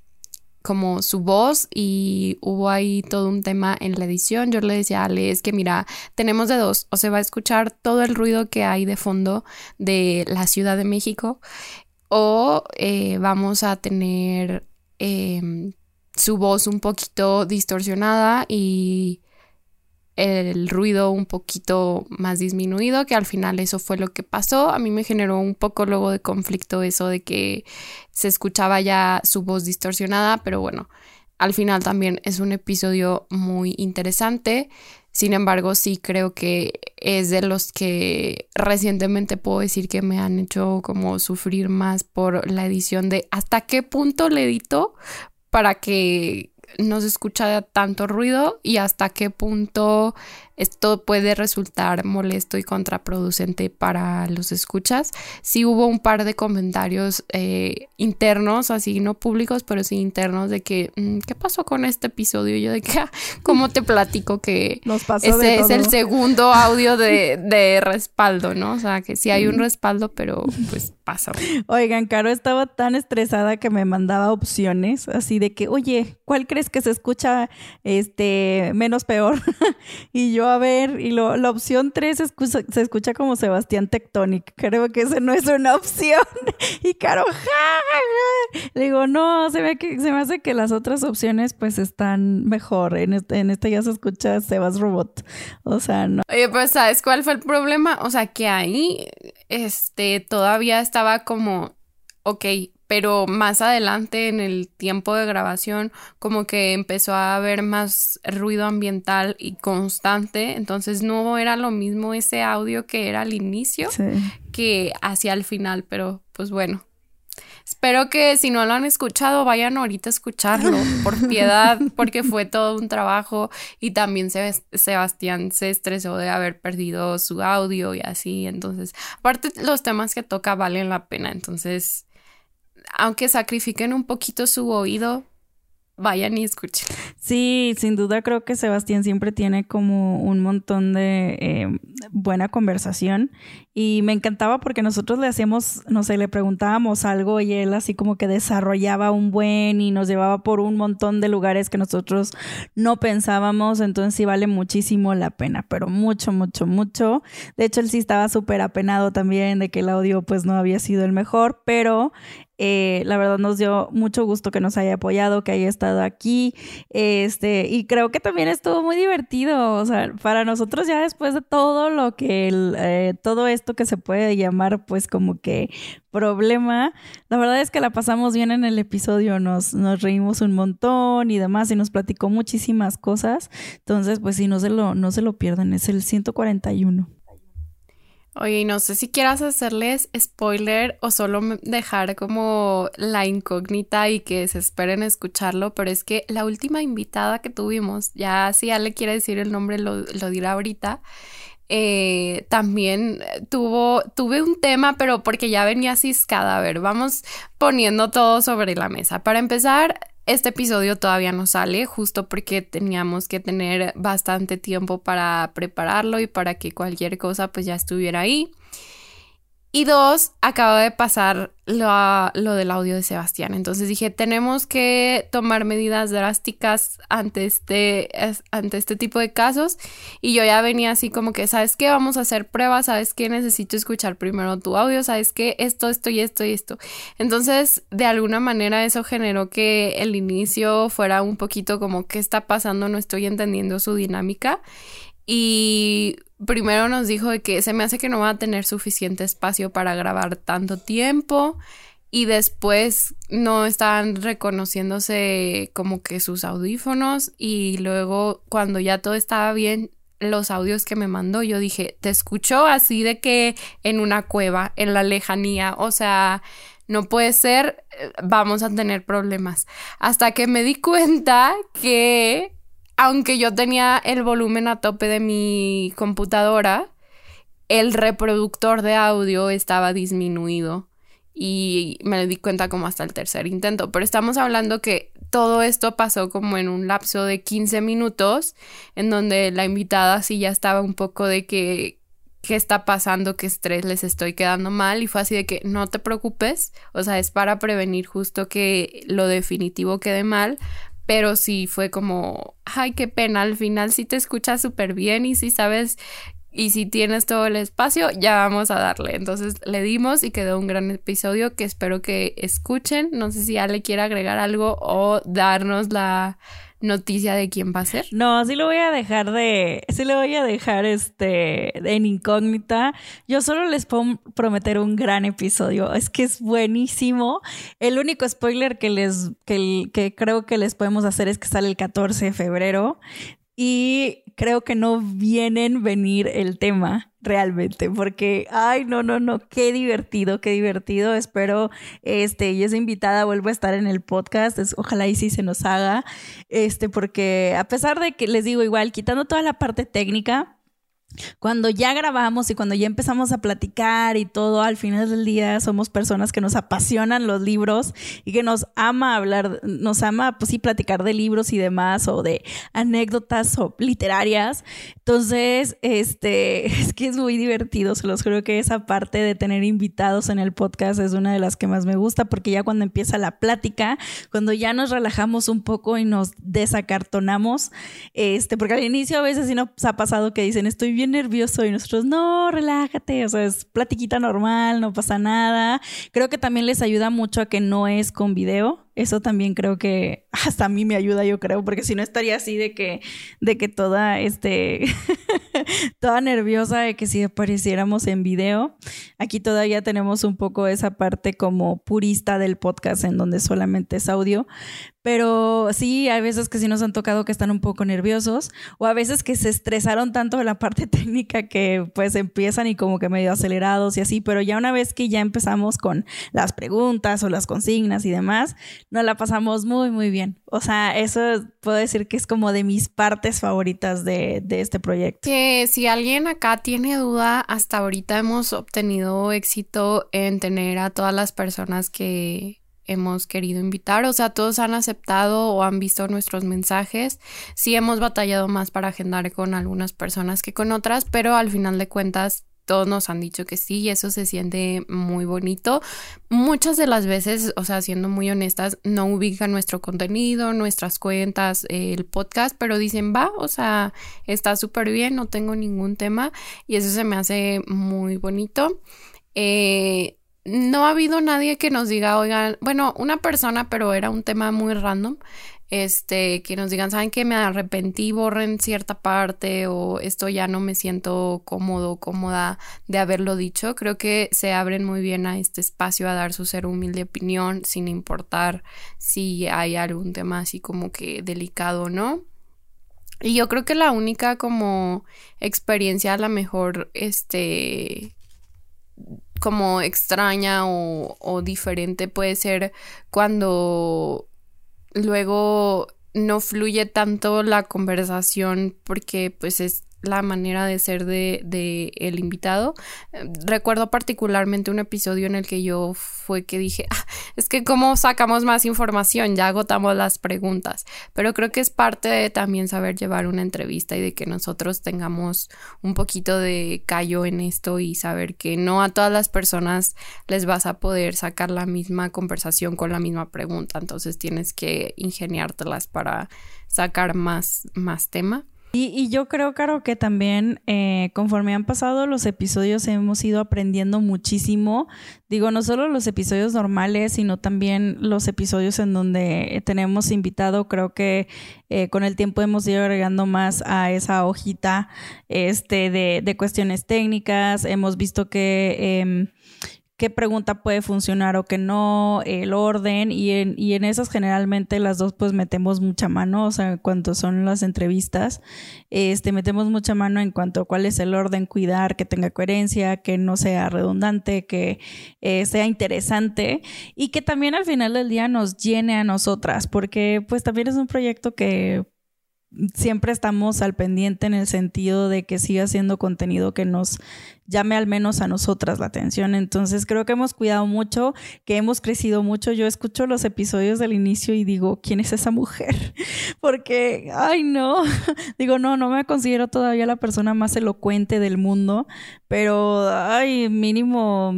como su voz y hubo ahí todo un tema en la edición. Yo le decía a Ale, es que mira, tenemos de dos, o se va a escuchar todo el ruido que hay de fondo de la Ciudad de México o eh, vamos a tener em, su voz un poquito distorsionada y el ruido un poquito más disminuido, que al final eso fue lo que pasó. A mí me generó un poco luego de conflicto eso de que se escuchaba ya su voz distorsionada, pero bueno, al final también es un episodio muy interesante. Sin embargo, sí creo que es de los que recientemente puedo decir que me han hecho como sufrir más por la edición de hasta qué punto le edito para que no se escucha tanto ruido y hasta qué punto esto puede resultar molesto y contraproducente para los escuchas. Sí hubo un par de comentarios eh, internos, así no públicos, pero sí internos de que, mm, ¿qué pasó con este episodio? Y yo de que, ah, ¿cómo te platico que ese es el segundo audio de, de, respaldo, ¿no? O sea, que sí hay un respaldo, pero pues pasa. Oigan, Caro estaba tan estresada que me mandaba opciones, así de que, oye, ¿cuál crees que se escucha este menos peor? y yo a ver, y lo, la opción 3 se escucha, como Sebastián Tectonic. Creo que esa no es una opción. y Caro, ja, Le digo, no, se ve que se me hace que las otras opciones pues están mejor. En este, en este ya se escucha Sebas Robot. O sea, no. Oye, pues, ¿sabes cuál fue el problema? O sea, que ahí, este, todavía estaba como, ok, pero más adelante en el tiempo de grabación como que empezó a haber más ruido ambiental y constante, entonces no era lo mismo ese audio que era al inicio que hacia el final, pero pues bueno. Espero que si no lo han escuchado vayan ahorita a escucharlo por piedad porque fue todo un trabajo y también Sebastián se estresó de haber perdido su audio y así, entonces aparte los temas que toca valen la pena, entonces aunque sacrifiquen un poquito su oído, vayan y escuchen. Sí, sin duda creo que Sebastián siempre tiene como un montón de eh, buena conversación y me encantaba porque nosotros le hacíamos, no sé, le preguntábamos algo y él así como que desarrollaba un buen y nos llevaba por un montón de lugares que nosotros no pensábamos, entonces sí vale muchísimo la pena, pero mucho, mucho, mucho. De hecho, él sí estaba súper apenado también de que el audio pues no había sido el mejor, pero eh, la verdad nos dio mucho gusto que nos haya apoyado, que haya estado aquí. Este, y creo que también estuvo muy divertido. O sea, para nosotros ya después de todo lo que eh, todo esto que se puede llamar pues como que problema, la verdad es que la pasamos bien en el episodio, nos, nos reímos un montón y demás, y nos platicó muchísimas cosas. Entonces, pues sí, no se lo, no se lo pierdan, es el 141. Oye, no sé si quieras hacerles spoiler o solo dejar como la incógnita y que se esperen a escucharlo, pero es que la última invitada que tuvimos, ya si ya le quiere decir el nombre, lo, lo dirá ahorita, eh, también tuvo, tuve un tema, pero porque ya venía ciscada. A ver, vamos poniendo todo sobre la mesa. Para empezar, este episodio todavía no sale, justo porque teníamos que tener bastante tiempo para prepararlo y para que cualquier cosa pues ya estuviera ahí. Y dos, acaba de pasar lo, lo, del audio de Sebastián. Entonces dije, tenemos que tomar medidas drásticas ante este, ante este tipo de casos. Y yo ya venía así como que, ¿sabes qué? Vamos a hacer pruebas, ¿sabes qué? Necesito escuchar primero tu audio, ¿sabes qué? Esto, esto y esto y esto. Entonces, de alguna manera eso generó que el inicio fuera un poquito como, ¿qué está pasando? No estoy entendiendo su dinámica. Y primero nos dijo de que se me hace que no va a tener suficiente espacio para grabar tanto tiempo y después no estaban reconociéndose como que sus audífonos y luego cuando ya todo estaba bien los audios que me mandó yo dije te escucho así de que en una cueva en la lejanía o sea no puede ser eh, vamos a tener problemas hasta que me di cuenta que aunque yo tenía el volumen a tope de mi computadora, el reproductor de audio estaba disminuido y me di cuenta como hasta el tercer intento. Pero estamos hablando que todo esto pasó como en un lapso de 15 minutos, en donde la invitada sí ya estaba un poco de que qué está pasando, qué estrés les estoy quedando mal y fue así de que no te preocupes, o sea, es para prevenir justo que lo definitivo quede mal, pero sí fue como, ay, qué pena, al final sí te escuchas súper bien y si sabes y si tienes todo el espacio, ya vamos a darle. Entonces le dimos y quedó un gran episodio que espero que escuchen. No sé si Ale quiere agregar algo o darnos la noticia de quién va a ser? No, sí lo voy a dejar de, sí lo voy a dejar este en incógnita. Yo solo les puedo prometer un gran episodio. Es que es buenísimo. El único spoiler que les, que, que creo que les podemos hacer es que sale el 14 de febrero. Y creo que no vienen venir el tema realmente, porque, ay, no, no, no, qué divertido, qué divertido. Espero, este, y esa invitada vuelva a estar en el podcast, ojalá y sí se nos haga, este, porque a pesar de que les digo igual, quitando toda la parte técnica, cuando ya grabamos y cuando ya empezamos a platicar y todo, al final del día somos personas que nos apasionan los libros y que nos ama hablar, nos ama, pues sí, platicar de libros y demás o de anécdotas o literarias. Entonces, este, es que es muy divertido, se los creo que esa parte de tener invitados en el podcast es una de las que más me gusta porque ya cuando empieza la plática, cuando ya nos relajamos un poco y nos desacartonamos, este, porque al inicio a veces sí nos ha pasado que dicen, estoy bien nervioso y nosotros, no, relájate, o sea, es platiquita normal, no pasa nada. Creo que también les ayuda mucho a que no es con video. Eso también creo que hasta a mí me ayuda, yo creo, porque si no estaría así de que, de que toda, este, toda nerviosa de que si apareciéramos en video. Aquí todavía tenemos un poco esa parte como purista del podcast en donde solamente es audio, pero sí, hay veces que sí nos han tocado que están un poco nerviosos o a veces que se estresaron tanto de la parte técnica que pues empiezan y como que medio acelerados y así, pero ya una vez que ya empezamos con las preguntas o las consignas y demás, nos la pasamos muy, muy bien. O sea, eso puedo decir que es como de mis partes favoritas de, de este proyecto. Que si alguien acá tiene duda, hasta ahorita hemos obtenido éxito en tener a todas las personas que hemos querido invitar, o sea, todos han aceptado o han visto nuestros mensajes. Sí hemos batallado más para agendar con algunas personas que con otras, pero al final de cuentas todos nos han dicho que sí y eso se siente muy bonito. Muchas de las veces, o sea, siendo muy honestas, no ubican nuestro contenido, nuestras cuentas, el podcast, pero dicen, va, o sea, está súper bien, no tengo ningún tema y eso se me hace muy bonito. Eh, no ha habido nadie que nos diga, oigan, bueno, una persona, pero era un tema muy random, este, que nos digan, ¿saben que me arrepentí, borren cierta parte o esto ya no me siento cómodo, cómoda de haberlo dicho? Creo que se abren muy bien a este espacio a dar su ser humilde opinión sin importar si hay algún tema así como que delicado o no. Y yo creo que la única como experiencia a la mejor, este, como extraña o, diferente puede ser cuando luego no fluye tanto la conversación porque pues es la manera de ser de, el invitado. Eh, recuerdo particularmente un episodio en el que yo fue que dije, ah, es que cómo sacamos más información, ya agotamos las preguntas, pero creo que es parte de también saber llevar una entrevista y de que nosotros tengamos un poquito de callo en esto y saber que no a todas las personas les vas a poder sacar la misma conversación con la misma pregunta, entonces tienes que ingeniártelas para sacar más, más tema. Y, yo creo, Caro, que también eh, conforme han pasado los episodios hemos ido aprendiendo muchísimo. Digo, no solo los episodios normales, sino también los episodios en donde tenemos invitado. Creo que eh, con el tiempo hemos ido agregando más a esa hojita este, de, de cuestiones técnicas. Hemos visto que... Em, qué pregunta puede funcionar o qué no, el orden, y en, y en esas generalmente las dos pues metemos mucha mano, o sea, cuanto son las entrevistas, este, metemos mucha mano en cuanto a cuál es el orden, cuidar que tenga coherencia, que no sea redundante, que eh, sea interesante y que también al final del día nos llene a nosotras, porque pues también es un proyecto que siempre estamos al pendiente en el sentido de que siga siendo contenido que nos llame al menos a nosotras la atención. Entonces creo que hemos cuidado mucho, que hemos crecido mucho. Yo escucho los episodios del inicio y digo, ¿quién es esa mujer? Porque, ay no, digo, no, no me considero todavía la persona más elocuente del mundo, pero, ay, mínimo,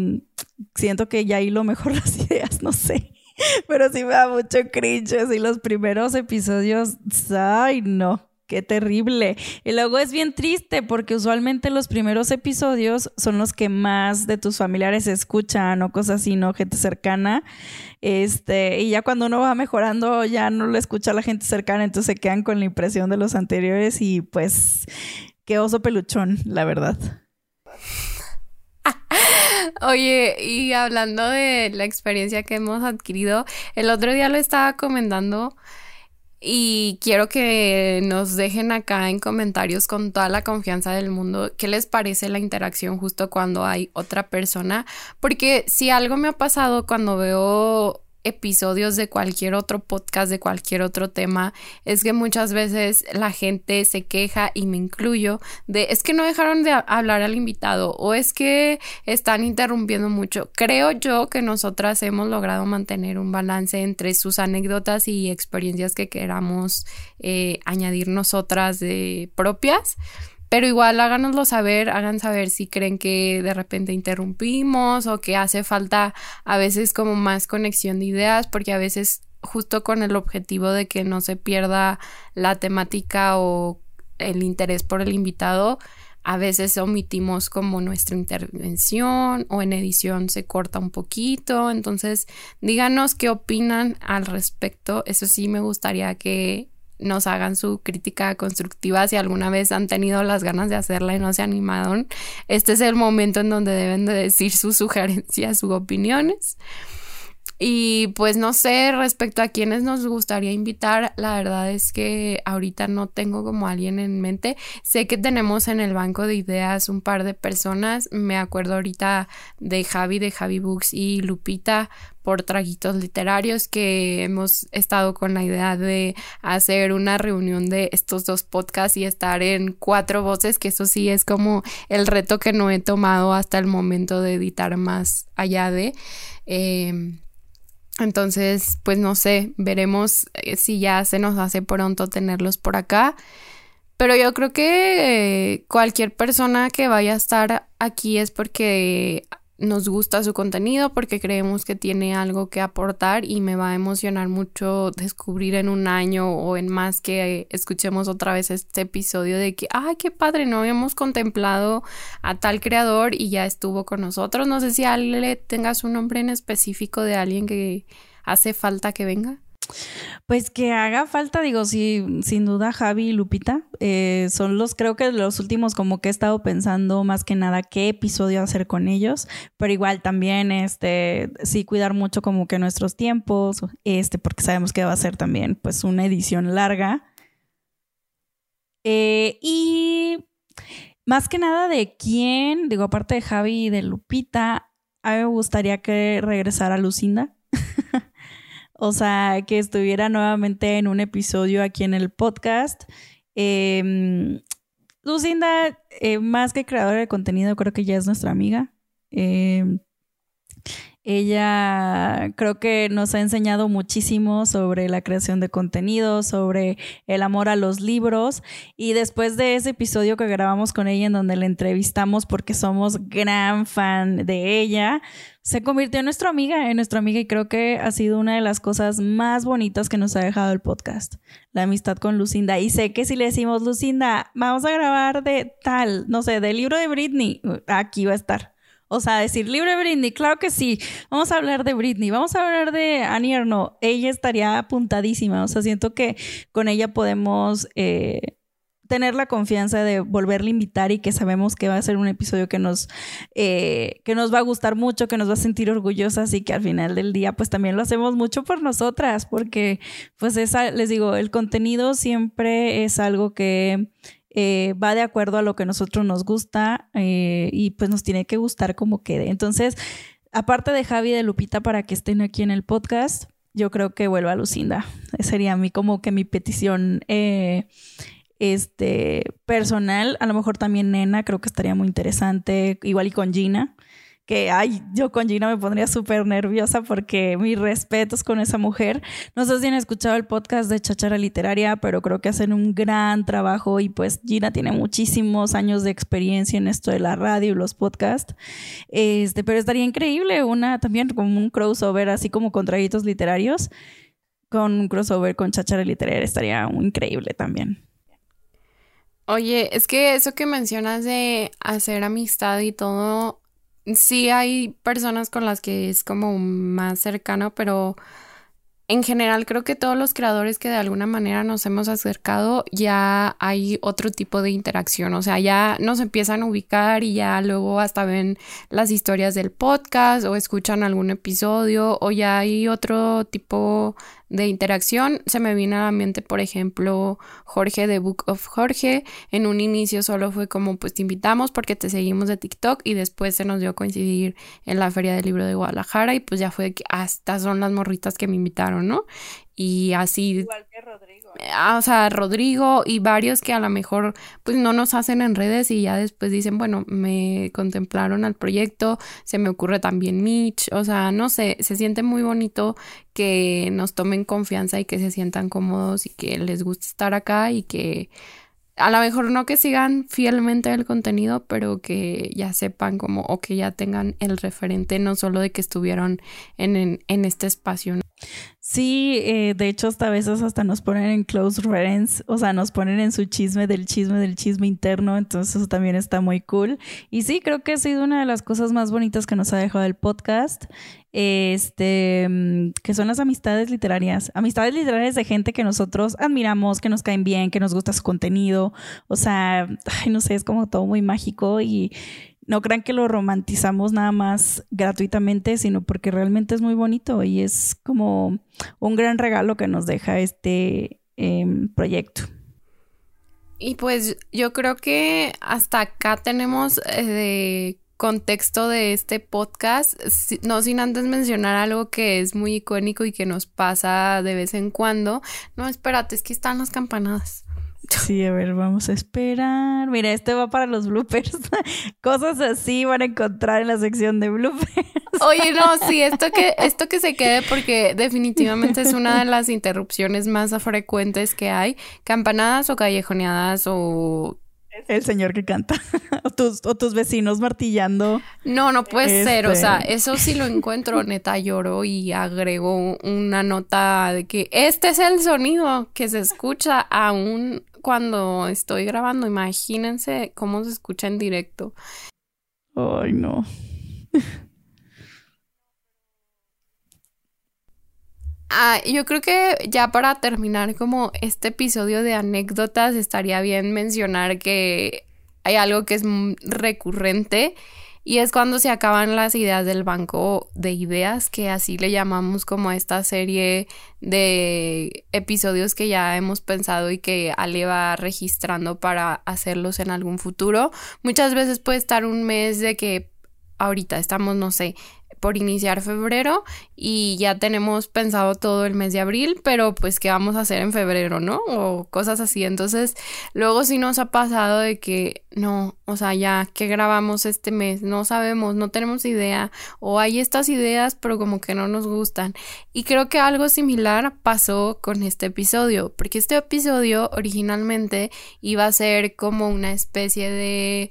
siento que ya lo mejor las ideas, no sé. Pero sí me da mucho cringe. Y los primeros episodios, ay, no. Qué terrible. Y luego es bien triste porque usualmente los primeros episodios son los que más de tus familiares escuchan o cosas así, ¿no? Gente cercana. Este, y ya cuando uno va mejorando, ya no lo escucha la gente cercana, entonces se quedan con la impresión de los anteriores y pues qué oso peluchón, la verdad. Oye, y hablando de la experiencia que hemos adquirido, el otro día lo estaba comentando y quiero que nos dejen acá en comentarios con toda la confianza del mundo qué les parece la interacción justo cuando hay otra persona, porque si algo me ha pasado cuando veo episodios de cualquier otro podcast, de cualquier otro tema, es que muchas veces la gente se queja y me incluyo de es que no dejaron de hablar al invitado o es que están interrumpiendo mucho. Creo yo que nosotras hemos logrado mantener un balance entre sus anécdotas y experiencias que queramos eh, añadir nosotras de propias pero igual háganoslo saber, hagan saber si creen que de repente interrumpimos o que hace falta a veces como más conexión de ideas, porque a veces justo con el objetivo de que no se pierda la temática o el interés por el invitado, a veces omitimos como nuestra intervención o en edición se corta un poquito. Entonces, díganos qué opinan al respecto. Eso sí me gustaría que nos hagan su crítica constructiva si alguna vez han tenido las ganas de hacerla y no se animaron. Este es el momento en donde deben de decir sus sugerencias, sus opiniones. Y pues no sé, respecto a quienes nos gustaría invitar, la verdad es que ahorita no tengo como alguien en mente. Sé que tenemos en el banco de ideas un par de personas. Me acuerdo ahorita de Javi, de Javi Books y Lupita por traguitos literarios que hemos estado con la idea de hacer una reunión de estos dos podcasts y estar en cuatro voces, que eso sí es como el reto que no he tomado hasta el momento de editar más allá de... Eh, entonces, pues no sé, veremos eh, si ya se nos hace pronto tenerlos por acá. Pero yo creo que cualquier persona que vaya a estar aquí es porque nos gusta su contenido, porque creemos que tiene algo que aportar y me va a emocionar mucho descubrir en un año o en más que escuchemos otra vez este episodio de que, ay, qué padre, no habíamos contemplado a tal creador y ya estuvo con nosotros. No sé si Ale tengas un nombre en específico de alguien que hace falta que venga. Pues que haga falta, digo, sí, sin duda Javi y Lupita eh, son los, creo que los últimos como que he estado pensando más que nada qué episodio hacer con ellos, pero igual también, este, sí cuidar mucho como que nuestros tiempos, este, porque sabemos que va a ser también pues una edición larga. Eh, y más que nada de quién, digo, aparte de Javi y de Lupita, a mí me gustaría que regresara Lucinda. O sea, que estuviera nuevamente en un episodio aquí en el podcast. Em, Lucinda, eh, más que creadora de contenido, creo que ya es nuestra amiga. Eh, ella creo que nos ha enseñado muchísimo sobre la creación de contenido, sobre el amor a los libros. Y después de ese episodio que grabamos con ella en donde la entrevistamos porque somos gran fan de ella, se convirtió en nuestra amiga, en nuestra amiga y creo que ha sido una de las cosas más bonitas que nos ha dejado el podcast, la amistad con Lucinda. Y sé que si le decimos, Lucinda, vamos a grabar de tal, no sé, del libro de Britney, aquí va a estar. O sea, decir libre Britney, claro que sí. Vamos a hablar de Britney, vamos a hablar de Annie Arno. Ella estaría apuntadísima. O sea, siento que con ella podemos eh, tener la confianza de volverle a invitar y que sabemos que va a ser un episodio que nos, eh, que nos va a gustar mucho, que nos va a sentir orgullosas y que al final del día pues también lo hacemos mucho por nosotras, porque pues esa, les digo, el contenido siempre es algo que eh, va de acuerdo a lo que a nosotros nos gusta eh, y pues nos tiene que gustar como quede. Entonces, aparte de Javi y de Lupita para que estén aquí en el podcast, yo creo que vuelva Lucinda. Esa sería a mí como que mi petición eh, este, personal. A lo mejor también Nena, creo que estaría muy interesante, igual y con Gina que, ay, yo con Gina me pondría súper nerviosa porque mis respetos con esa mujer. No sé si han escuchado el podcast de Chachara Literaria, pero creo que hacen un gran trabajo y pues Gina tiene muchísimos años de experiencia en esto de la radio y los podcasts. Este, pero estaría increíble una también como un crossover así como con traguitos literarios, con un crossover con Chachara Literaria estaría increíble también. Oye, es que eso que mencionas de hacer amistad y todo, sí hay personas con las que es como más cercano, pero en general creo que todos los creadores que de alguna manera nos hemos acercado ya hay otro tipo de interacción, o sea, ya nos empiezan a ubicar y ya luego hasta ven las historias del podcast o escuchan algún episodio o ya hay otro tipo de interacción. Se me vino a la mente, por ejemplo, Jorge de Book of Jorge. En un inicio solo fue como, pues te invitamos porque te seguimos de TikTok y después se nos dio a coincidir en la Feria del Libro de Guadalajara y pues ya fue que hasta son las morritas que me invitaron, ¿no? Y así... Igual que Rodrigo. Ah, o sea, Rodrigo y varios que a lo mejor pues no nos hacen en redes y ya después dicen, bueno, me contemplaron al proyecto, se me ocurre también Mitch, o sea, no sé, se siente muy bonito que nos tomen confianza y que se sientan cómodos y que les guste estar acá y que a lo mejor no que sigan fielmente el contenido, pero que ya sepan como o que ya tengan el referente no solo de que estuvieron en, en, este espacio. Sí, eh, de hecho hasta a veces hasta nos ponen en close friends, o sea, nos ponen en su chisme del chisme del chisme interno, entonces eso también está muy cool. Y sí, creo que ha sido una de las cosas más bonitas que nos ha dejado el podcast, este, mm, que son las amistades literarias, amistades literarias de gente que nosotros admiramos, que nos caen bien, que nos gusta su contenido, o sea, no sé, es como todo muy mágico y no crean que lo romantizamos nada más gratuitamente, sino porque realmente es muy bonito y es como un gran regalo que nos deja este em, proyecto. Y pues yo creo que hasta acá tenemos eh, contexto de este podcast, no sin antes mencionar algo que es muy icónico y que nos pasa de vez en cuando. No, espérate, es que están las campanadas. Sí, a ver, vamos a esperar. Mira, este va para los bloopers. Cosas así van a encontrar en la sección de bloopers. Oye, no, sí, esto que, esto que se quede porque definitivamente es una de las interrupciones más frecuentes que hay. Campanadas o callejoneadas o el señor que canta. o, tus, o tus vecinos martillando. No, no puede ser. O sea, este. eso sí lo encuentro, neta, lloro y agrego una nota de que este es el sonido que se escucha aún cuando estoy grabando. Imagínense cómo se escucha en directo. Ay, no. Ah, yo creo que ya para terminar como este episodio de anécdotas estaría bien mencionar que hay algo que es recurrente y es cuando se acaban las ideas del banco de ideas, que así le llamamos como esta serie de episodios que ya hemos pensado y que Ale va registrando para hacerlos en algún futuro. Muchas veces puede estar un mes de que ahorita estamos, no sé, por iniciar febrero y ya tenemos pensado todo el mes de abril, pero pues qué vamos a hacer en febrero, ¿no? O cosas así. Entonces, luego sí nos ha pasado de que no, o sea, ya que grabamos este mes, no sabemos, no tenemos idea o hay estas ideas, pero como que no nos gustan. Y creo que algo similar pasó con este episodio, porque este episodio originalmente iba a ser como una especie de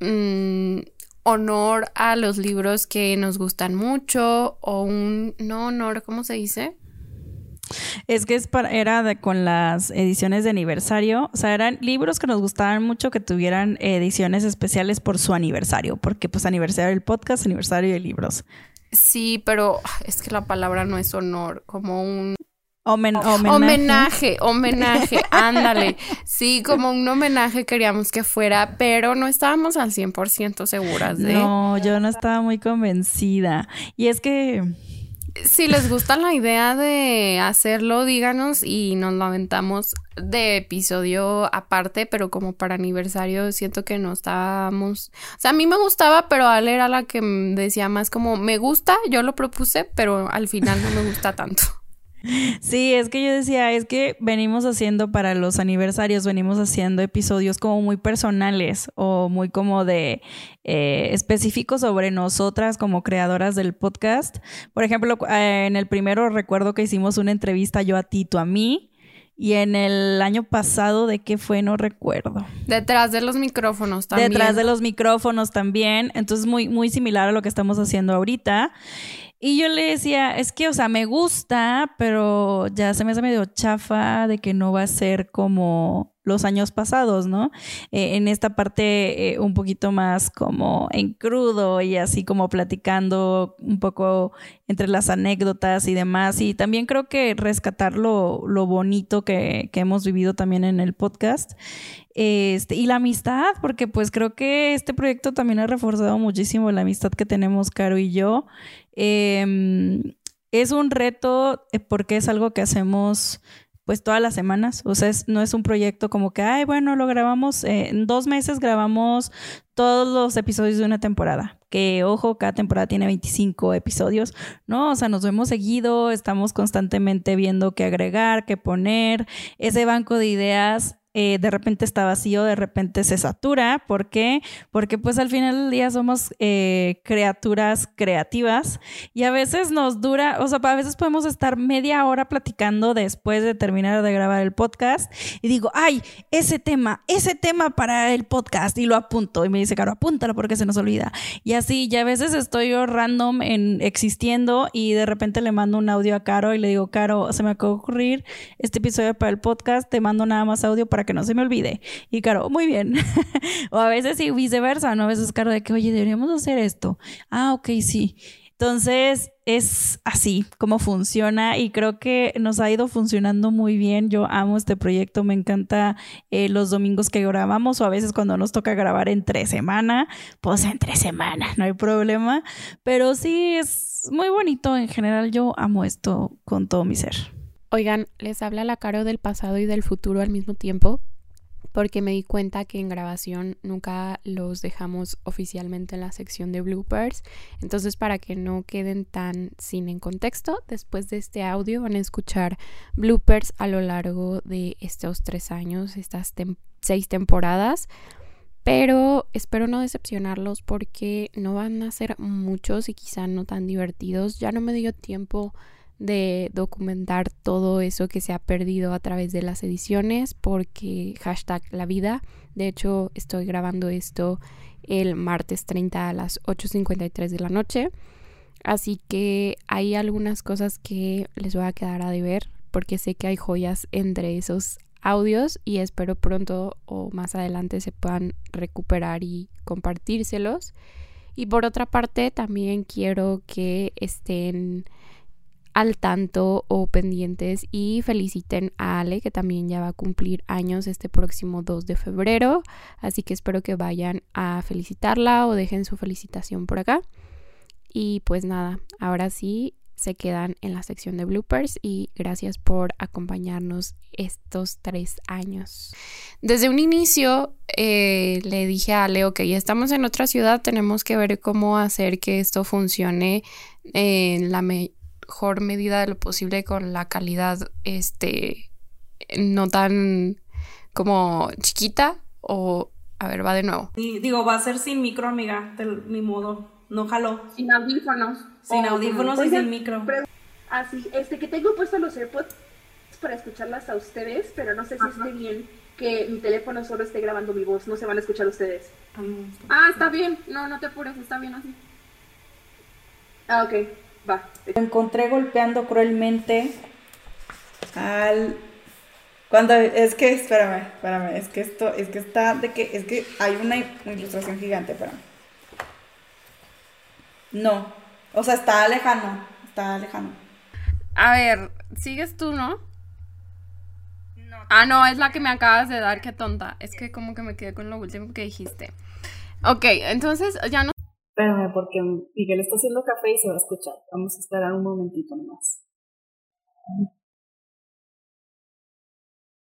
mm, honor a los libros que nos gustan mucho o un no honor, ¿cómo se dice? Es que es para, era de, con las ediciones de aniversario, o sea, eran libros que nos gustaban mucho que tuvieran ediciones especiales por su aniversario, porque pues aniversario del podcast, aniversario de libros. Sí, pero es que la palabra no es honor, como un homenaje. Homenaje, homenaje, ándale. Sí, como un homenaje queríamos que fuera, pero no estábamos al 100% seguras de... No, yo no estaba muy convencida. Y es que... Si les gusta la idea de hacerlo, díganos y nos lo aventamos de episodio aparte, pero como para aniversario siento que no estábamos... O sea, a mí me gustaba, pero Ale era la que decía más como, me gusta, yo lo propuse, pero al final no me gusta tanto. Sí, es que yo decía, es que venimos haciendo para los aniversarios, venimos haciendo episodios como muy personales o muy como de eh, específicos sobre nosotras como creadoras del podcast. Por ejemplo, eh, en el primero recuerdo que hicimos una entrevista yo a ti, tú a mí. Y en el año pasado, ¿de qué fue? No recuerdo. Detrás de los micrófonos también. Detrás de los micrófonos también. Entonces, muy, muy similar a lo que estamos haciendo ahorita. Y yo le decía, es que, o sea, me gusta, pero ya se me hace medio chafa de que no va a ser como los años pasados, ¿no? Eh, en esta parte eh, un poquito más como en crudo y así como platicando un poco entre las anécdotas y demás. Y también creo que rescatar lo, lo bonito que, que, hemos vivido también en el podcast. Este, y la amistad, porque pues creo que este proyecto también ha reforzado muchísimo la amistad que tenemos Caro y yo. Em, es un reto eh, porque es algo que hacemos pues todas las semanas, o sea, no es un proyecto como que, ay, bueno, lo grabamos, eh, en dos meses grabamos todos los episodios de una temporada, que ojo, cada temporada tiene 25 episodios, ¿no? O sea, nos vemos seguido, estamos constantemente viendo qué agregar, qué poner, ese banco de ideas eh, de repente está vacío, de repente se satura. ¿Por qué? Porque pues al final del día somos eh, criaturas creativas y a veces nos dura, o sea, a veces podemos estar media hora platicando después de terminar de grabar el podcast y digo, ay, ese tema, ese tema para el podcast y lo apunto y me dice, Caro, apúntalo porque se nos olvida. Y así, ya a veces estoy yo random en existiendo y de repente le mando un audio a Caro y le digo, Caro, se me acaba de ocurrir este episodio para el podcast, te mando nada más audio para que no se me olvide. Y Caro, muy bien. o a veces y viceversa, ¿no? A veces Caro de que, oye, deberíamos hacer esto. Ah, ok, sí. Entonces es así como funciona y creo que nos ha ido funcionando muy bien. Yo amo este proyecto, me encanta eh, los domingos que grabamos o a veces cuando nos toca grabar entre semana, pues entre semana, no hay problema. Pero sí es muy bonito en general, yo amo esto con todo mi ser. Oigan, les habla la Caro del pasado y del futuro al mismo tiempo, porque me di cuenta que en grabación nunca los dejamos oficialmente en la sección de bloopers. Entonces, para que no queden tan sin contexto, después de este audio van a escuchar bloopers a lo largo de estos tres años, estas seis temporadas. Pero espero no decepcionarlos porque no van a ser muchos y quizá no tan divertidos. Ya no me dio tiempo de documentar todo eso que se ha perdido a través de las ediciones porque hashtag la vida. De hecho, estoy grabando esto el martes 30 a las 8.53 de la noche. Así que hay algunas cosas que les voy a quedar a deber porque sé que hay joyas entre esos audios y espero pronto o más adelante se puedan recuperar y compartírselos. Y por otra parte, también quiero que estén al tanto o pendientes y feliciten a Ale que también ya va a cumplir años este próximo 2 de febrero, así que espero que vayan a felicitarla o dejen su felicitación por acá. Y pues nada, ahora sí, se quedan en la sección de bloopers y gracias por acompañarnos estos tres años. Desde un inicio eh, le dije a Leo que ya estamos en otra ciudad, tenemos que ver cómo hacer que esto funcione en la mejor medida de lo posible con la calidad este no tan como chiquita o a ver, va de nuevo. Y, digo, va a ser sin micro, amiga, de mi modo. No jaló. Sin audífonos. Sin audífonos y sin micro. Así, este, que tengo puesto los AirPods para escucharlas a ustedes, pero no sé si esté bien que mi teléfono solo esté grabando mi voz, no se van a escuchar ustedes. Ah, está bien, no, no te apures, está bien así. Ah, ok, va. Lo encontré golpeando cruelmente al cuando es que, espérame, espérame, es que esto, es que está de que, es que hay una ilustración gigante, espérame. No, o sea, está lejano, está lejano. A ver, sigues tú, ¿no? No. Ah, no, es la que me acabas de dar, qué tonta. Es que como que me quedé con lo último que dijiste. Ok, entonces ya no... Espérame, porque Miguel está haciendo café y se va a escuchar. Vamos a esperar un momentito nomás.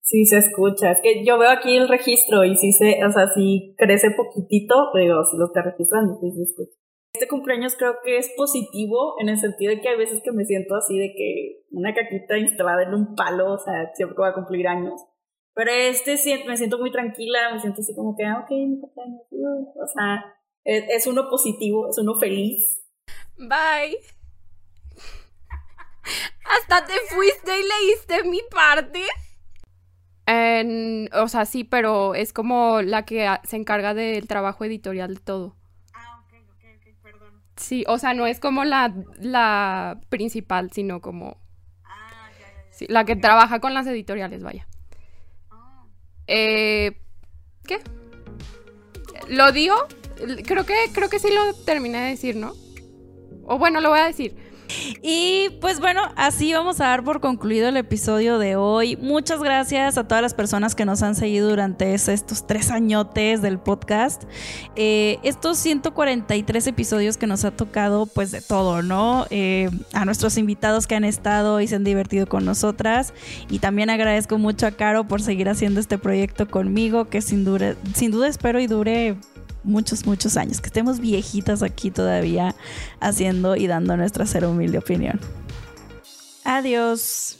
Sí se escucha, es que yo veo aquí el registro y sí se, o sea, si crece poquitito, pero si lo está registrando, sí se escucha. Este cumpleaños creo que es positivo en el sentido de que hay veces que me siento así de que una caquita instalada en un palo, o sea, siempre voy a cumplir años. Pero este me siento muy tranquila, me siento así como que, ah, ok, mi cumpleaños, uh, o sea, es, es uno positivo, es uno feliz. Bye. Hasta te fuiste y leíste mi parte o sea, sí, pero es como la que se encarga del trabajo editorial de todo. Ah, ok, ok, ok, perdón. Sí, o sea, no es como la, la principal, sino como... Ah, ya, ya, Sí, la que trabaja con las editoriales, vaya. Ah. Eh, ¿Qué? ¿Lo digo? Creo que, creo que sí lo terminé de decir, ¿no? O bueno, lo voy a decir. Y pues bueno, así vamos a dar por concluido el episodio de hoy. Muchas gracias a todas las personas que nos han seguido durante estos tres añotes del podcast. Eh, estos 143 episodios que nos ha tocado pues de todo, ¿no? Eh, a nuestros invitados que han estado y se han divertido con nosotras. Y también agradezco mucho a Caro por seguir haciendo este proyecto conmigo, que sin, sin duda espero y dure muchos, muchos años, que estemos viejitas aquí todavía haciendo y dando nuestra cero humilde opinión. Adiós.